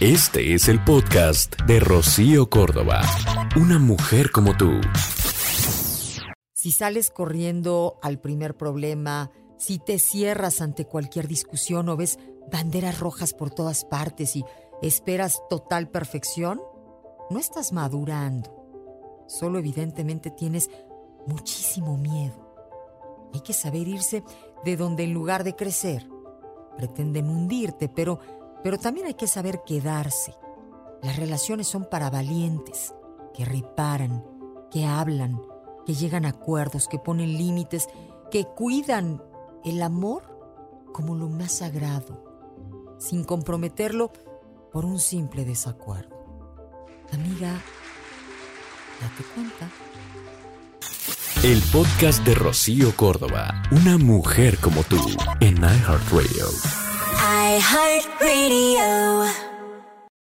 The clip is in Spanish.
Este es el podcast de Rocío Córdoba. Una mujer como tú. Si sales corriendo al primer problema, si te cierras ante cualquier discusión o ves banderas rojas por todas partes y esperas total perfección, no estás madurando. Solo evidentemente tienes muchísimo miedo. Hay que saber irse de donde en lugar de crecer pretenden hundirte, pero, pero también hay que saber quedarse. Las relaciones son para valientes, que reparan, que hablan, que llegan a acuerdos, que ponen límites, que cuidan el amor como lo más sagrado, sin comprometerlo por un simple desacuerdo. Amiga, date cuenta. El podcast de Rocío Córdoba. Una mujer como tú en iHeartRadio. iHeartRadio.